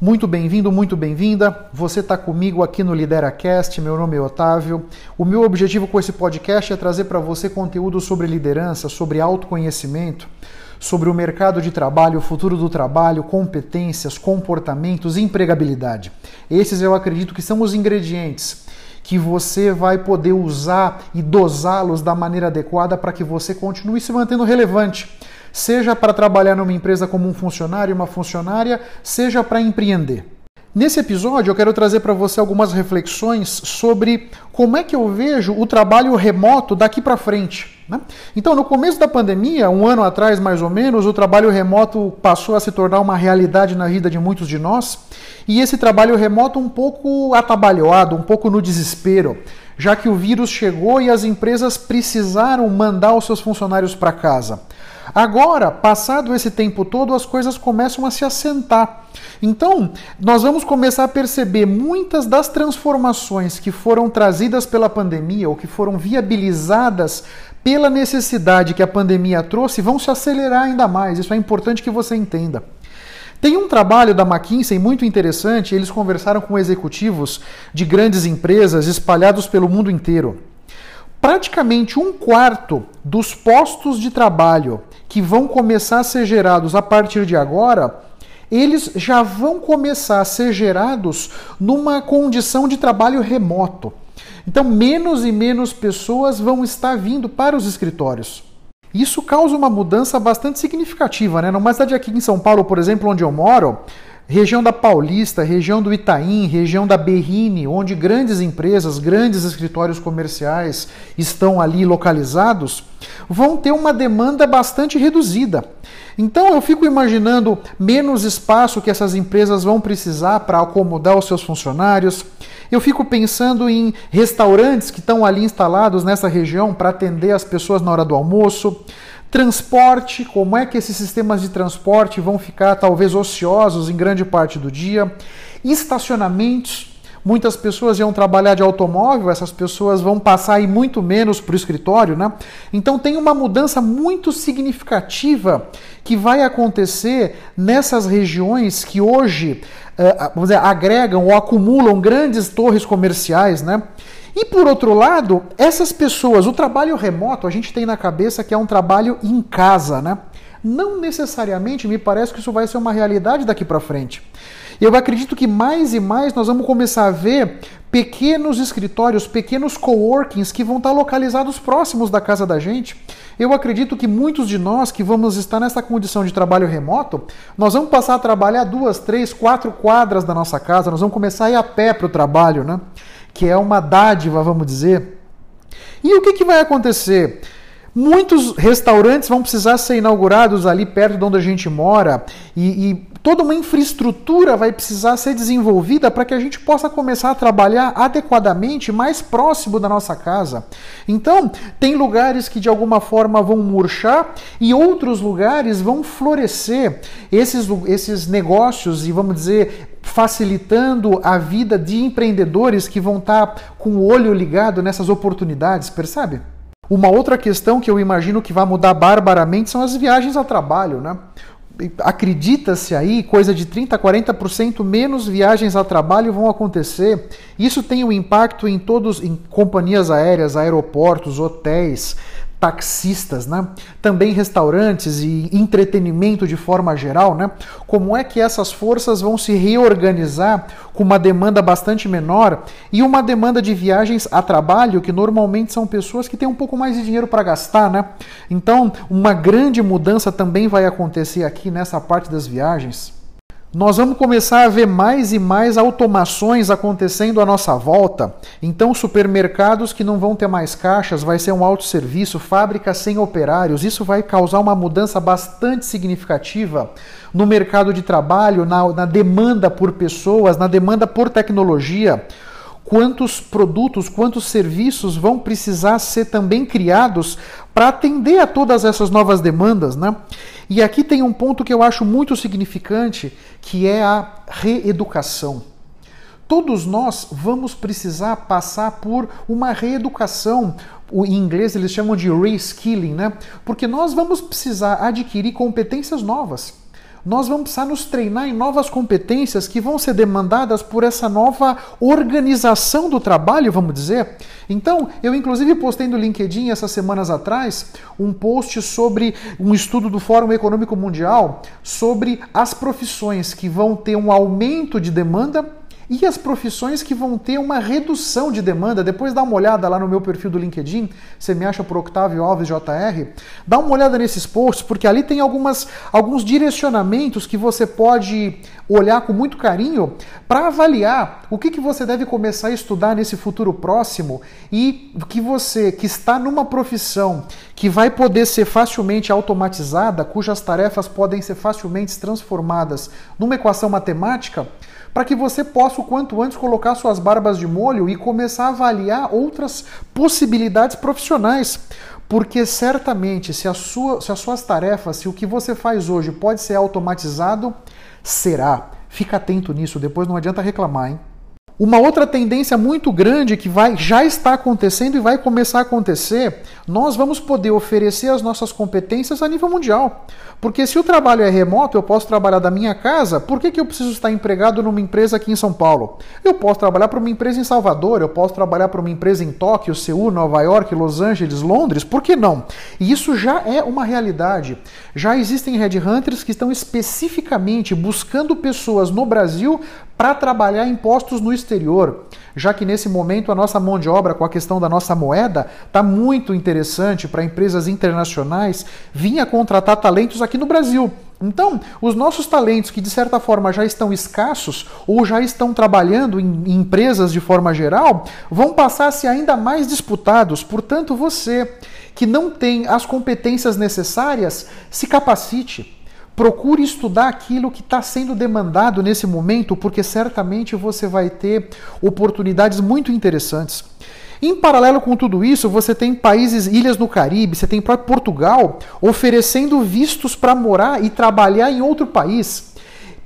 Muito bem-vindo, muito bem-vinda. Você está comigo aqui no LideraCast. Meu nome é Otávio. O meu objetivo com esse podcast é trazer para você conteúdo sobre liderança, sobre autoconhecimento, sobre o mercado de trabalho, o futuro do trabalho, competências, comportamentos, empregabilidade. Esses eu acredito que são os ingredientes que você vai poder usar e dosá-los da maneira adequada para que você continue se mantendo relevante seja para trabalhar numa empresa como um funcionário, uma funcionária, seja para empreender. Nesse episódio, eu quero trazer para você algumas reflexões sobre como é que eu vejo o trabalho remoto daqui para frente. Né? Então, no começo da pandemia, um ano atrás mais ou menos, o trabalho remoto passou a se tornar uma realidade na vida de muitos de nós, e esse trabalho remoto um pouco atabalhoado, um pouco no desespero, já que o vírus chegou e as empresas precisaram mandar os seus funcionários para casa. Agora, passado esse tempo todo, as coisas começam a se assentar. Então, nós vamos começar a perceber muitas das transformações que foram trazidas pela pandemia ou que foram viabilizadas pela necessidade que a pandemia trouxe vão se acelerar ainda mais. Isso é importante que você entenda. Tem um trabalho da McKinsey muito interessante, eles conversaram com executivos de grandes empresas espalhados pelo mundo inteiro praticamente um quarto dos postos de trabalho que vão começar a ser gerados a partir de agora, eles já vão começar a ser gerados numa condição de trabalho remoto. Então, menos e menos pessoas vão estar vindo para os escritórios. Isso causa uma mudança bastante significativa, né? Numa cidade aqui em São Paulo, por exemplo, onde eu moro, região da Paulista, região do Itaim, região da Berrine, onde grandes empresas, grandes escritórios comerciais estão ali localizados, vão ter uma demanda bastante reduzida. Então eu fico imaginando menos espaço que essas empresas vão precisar para acomodar os seus funcionários. Eu fico pensando em restaurantes que estão ali instalados nessa região para atender as pessoas na hora do almoço. Transporte, como é que esses sistemas de transporte vão ficar talvez ociosos em grande parte do dia? Estacionamentos, muitas pessoas iam trabalhar de automóvel, essas pessoas vão passar aí muito menos para o escritório, né? Então tem uma mudança muito significativa que vai acontecer nessas regiões que hoje, uh, vamos dizer, agregam ou acumulam grandes torres comerciais, né? E por outro lado, essas pessoas, o trabalho remoto, a gente tem na cabeça que é um trabalho em casa, né? Não necessariamente me parece que isso vai ser uma realidade daqui para frente. Eu acredito que mais e mais nós vamos começar a ver pequenos escritórios, pequenos coworkings que vão estar localizados próximos da casa da gente. Eu acredito que muitos de nós que vamos estar nessa condição de trabalho remoto, nós vamos passar a trabalhar duas, três, quatro quadras da nossa casa, nós vamos começar a ir a pé para o trabalho, né? Que é uma dádiva, vamos dizer. E o que, que vai acontecer? Muitos restaurantes vão precisar ser inaugurados ali perto de onde a gente mora e, e toda uma infraestrutura vai precisar ser desenvolvida para que a gente possa começar a trabalhar adequadamente mais próximo da nossa casa. Então, tem lugares que de alguma forma vão murchar e outros lugares vão florescer esses, esses negócios e vamos dizer facilitando a vida de empreendedores que vão estar com o olho ligado nessas oportunidades, percebe? Uma outra questão que eu imagino que vai mudar barbaramente são as viagens a trabalho, né? acredita-se aí coisa de 30 a 40% menos viagens a trabalho vão acontecer. Isso tem um impacto em todos em companhias aéreas, aeroportos, hotéis, taxistas, né? também restaurantes e entretenimento de forma geral, né? como é que essas forças vão se reorganizar com uma demanda bastante menor e uma demanda de viagens a trabalho, que normalmente são pessoas que têm um pouco mais de dinheiro para gastar. Né? Então, uma grande mudança também vai acontecer aqui nessa parte das viagens nós vamos começar a ver mais e mais automações acontecendo à nossa volta. Então, supermercados que não vão ter mais caixas, vai ser um autosserviço, fábricas sem operários. Isso vai causar uma mudança bastante significativa no mercado de trabalho, na, na demanda por pessoas, na demanda por tecnologia quantos produtos, quantos serviços vão precisar ser também criados para atender a todas essas novas demandas, né? E aqui tem um ponto que eu acho muito significante, que é a reeducação. Todos nós vamos precisar passar por uma reeducação. Em inglês eles chamam de reskilling, né? Porque nós vamos precisar adquirir competências novas. Nós vamos precisar nos treinar em novas competências que vão ser demandadas por essa nova organização do trabalho, vamos dizer. Então, eu inclusive postei no LinkedIn essas semanas atrás um post sobre um estudo do Fórum Econômico Mundial sobre as profissões que vão ter um aumento de demanda e as profissões que vão ter uma redução de demanda, depois dá uma olhada lá no meu perfil do LinkedIn, você me acha por Octávio Alves JR, dá uma olhada nesses posts, porque ali tem algumas, alguns direcionamentos que você pode olhar com muito carinho para avaliar o que, que você deve começar a estudar nesse futuro próximo e que você que está numa profissão que vai poder ser facilmente automatizada, cujas tarefas podem ser facilmente transformadas numa equação matemática, para que você possa o quanto antes colocar suas barbas de molho e começar a avaliar outras possibilidades profissionais. Porque certamente, se, a sua, se as suas tarefas, se o que você faz hoje pode ser automatizado, será. Fica atento nisso, depois não adianta reclamar, hein? Uma outra tendência muito grande que vai, já está acontecendo e vai começar a acontecer, nós vamos poder oferecer as nossas competências a nível mundial. Porque se o trabalho é remoto, eu posso trabalhar da minha casa, por que, que eu preciso estar empregado numa empresa aqui em São Paulo? Eu posso trabalhar para uma empresa em Salvador, eu posso trabalhar para uma empresa em Tóquio, Seul, Nova York, Los Angeles, Londres, por que não? E isso já é uma realidade. Já existem headhunters que estão especificamente buscando pessoas no Brasil para trabalhar em postos no já que nesse momento a nossa mão de obra com a questão da nossa moeda está muito interessante para empresas internacionais vir a contratar talentos aqui no Brasil. Então, os nossos talentos que de certa forma já estão escassos ou já estão trabalhando em empresas de forma geral, vão passar a ser ainda mais disputados. Portanto, você que não tem as competências necessárias, se capacite. Procure estudar aquilo que está sendo demandado nesse momento, porque certamente você vai ter oportunidades muito interessantes. Em paralelo com tudo isso, você tem países, ilhas no Caribe, você tem próprio Portugal oferecendo vistos para morar e trabalhar em outro país.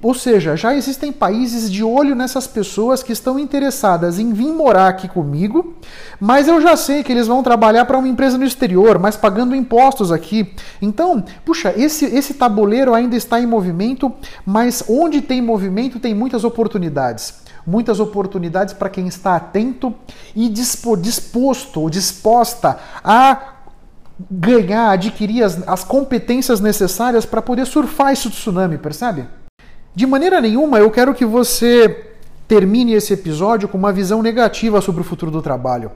Ou seja, já existem países de olho nessas pessoas que estão interessadas em vir morar aqui comigo, mas eu já sei que eles vão trabalhar para uma empresa no exterior, mas pagando impostos aqui. Então, puxa, esse, esse tabuleiro ainda está em movimento, mas onde tem movimento tem muitas oportunidades. Muitas oportunidades para quem está atento e disposto ou disposta a ganhar, adquirir as, as competências necessárias para poder surfar esse tsunami, percebe? De maneira nenhuma eu quero que você termine esse episódio com uma visão negativa sobre o futuro do trabalho.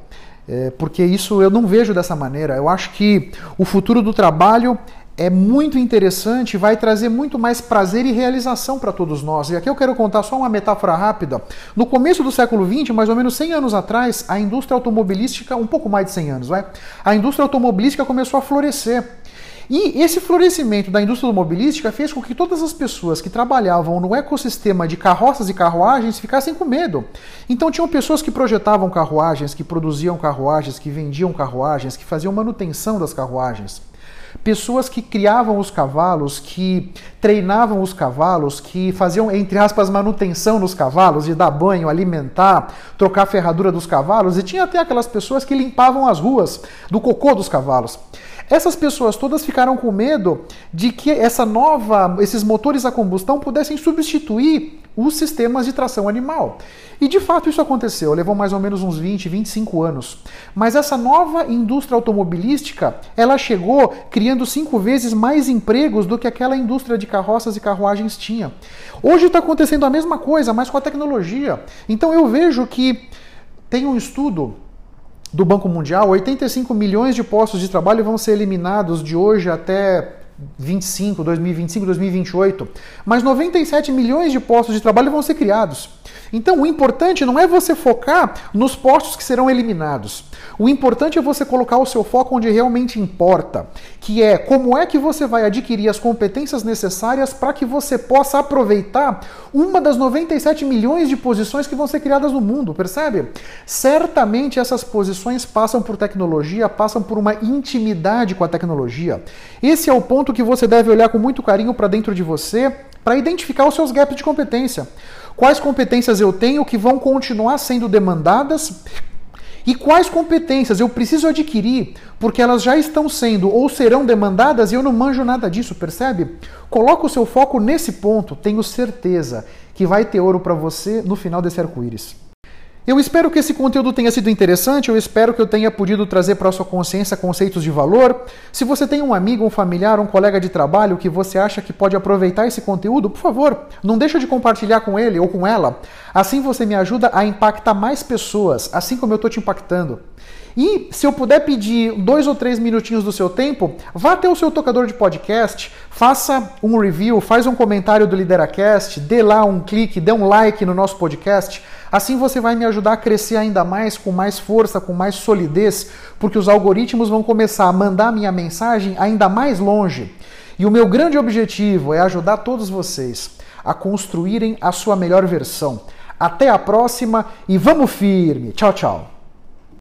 É, porque isso eu não vejo dessa maneira. Eu acho que o futuro do trabalho é muito interessante, vai trazer muito mais prazer e realização para todos nós. E aqui eu quero contar só uma metáfora rápida. No começo do século XX, mais ou menos 100 anos atrás, a indústria automobilística, um pouco mais de 100 anos, vai, a indústria automobilística começou a florescer. E esse florescimento da indústria automobilística fez com que todas as pessoas que trabalhavam no ecossistema de carroças e carruagens ficassem com medo. Então tinham pessoas que projetavam carruagens, que produziam carruagens, que vendiam carruagens, que faziam manutenção das carruagens pessoas que criavam os cavalos, que treinavam os cavalos, que faziam, entre aspas, manutenção nos cavalos, de dar banho, alimentar, trocar a ferradura dos cavalos, e tinha até aquelas pessoas que limpavam as ruas do cocô dos cavalos. Essas pessoas todas ficaram com medo de que essa nova, esses motores a combustão pudessem substituir os sistemas de tração animal. E de fato isso aconteceu, levou mais ou menos uns 20, 25 anos. Mas essa nova indústria automobilística, ela chegou criando cinco vezes mais empregos do que aquela indústria de carroças e carruagens tinha. Hoje está acontecendo a mesma coisa, mas com a tecnologia. Então eu vejo que tem um estudo do Banco Mundial, 85 milhões de postos de trabalho vão ser eliminados de hoje até 25, 2025, 2028, mas 97 milhões de postos de trabalho vão ser criados. Então, o importante não é você focar nos postos que serão eliminados. O importante é você colocar o seu foco onde realmente importa, que é como é que você vai adquirir as competências necessárias para que você possa aproveitar uma das 97 milhões de posições que vão ser criadas no mundo, percebe? Certamente essas posições passam por tecnologia, passam por uma intimidade com a tecnologia. Esse é o ponto que você deve olhar com muito carinho para dentro de você para identificar os seus gaps de competência. Quais competências eu tenho que vão continuar sendo demandadas E quais competências eu preciso adquirir porque elas já estão sendo ou serão demandadas e eu não manjo nada disso, percebe? Coloca o seu foco nesse ponto, tenho certeza que vai ter ouro para você no final desse arco-íris. Eu espero que esse conteúdo tenha sido interessante, eu espero que eu tenha podido trazer para a sua consciência conceitos de valor. Se você tem um amigo, um familiar, um colega de trabalho que você acha que pode aproveitar esse conteúdo, por favor, não deixa de compartilhar com ele ou com ela. Assim você me ajuda a impactar mais pessoas, assim como eu estou te impactando. E se eu puder pedir dois ou três minutinhos do seu tempo, vá até o seu tocador de podcast, faça um review, faz um comentário do Lideracast, dê lá um clique, dê um like no nosso podcast. Assim você vai me ajudar a crescer ainda mais, com mais força, com mais solidez, porque os algoritmos vão começar a mandar minha mensagem ainda mais longe. E o meu grande objetivo é ajudar todos vocês a construírem a sua melhor versão. Até a próxima e vamos firme. Tchau, tchau.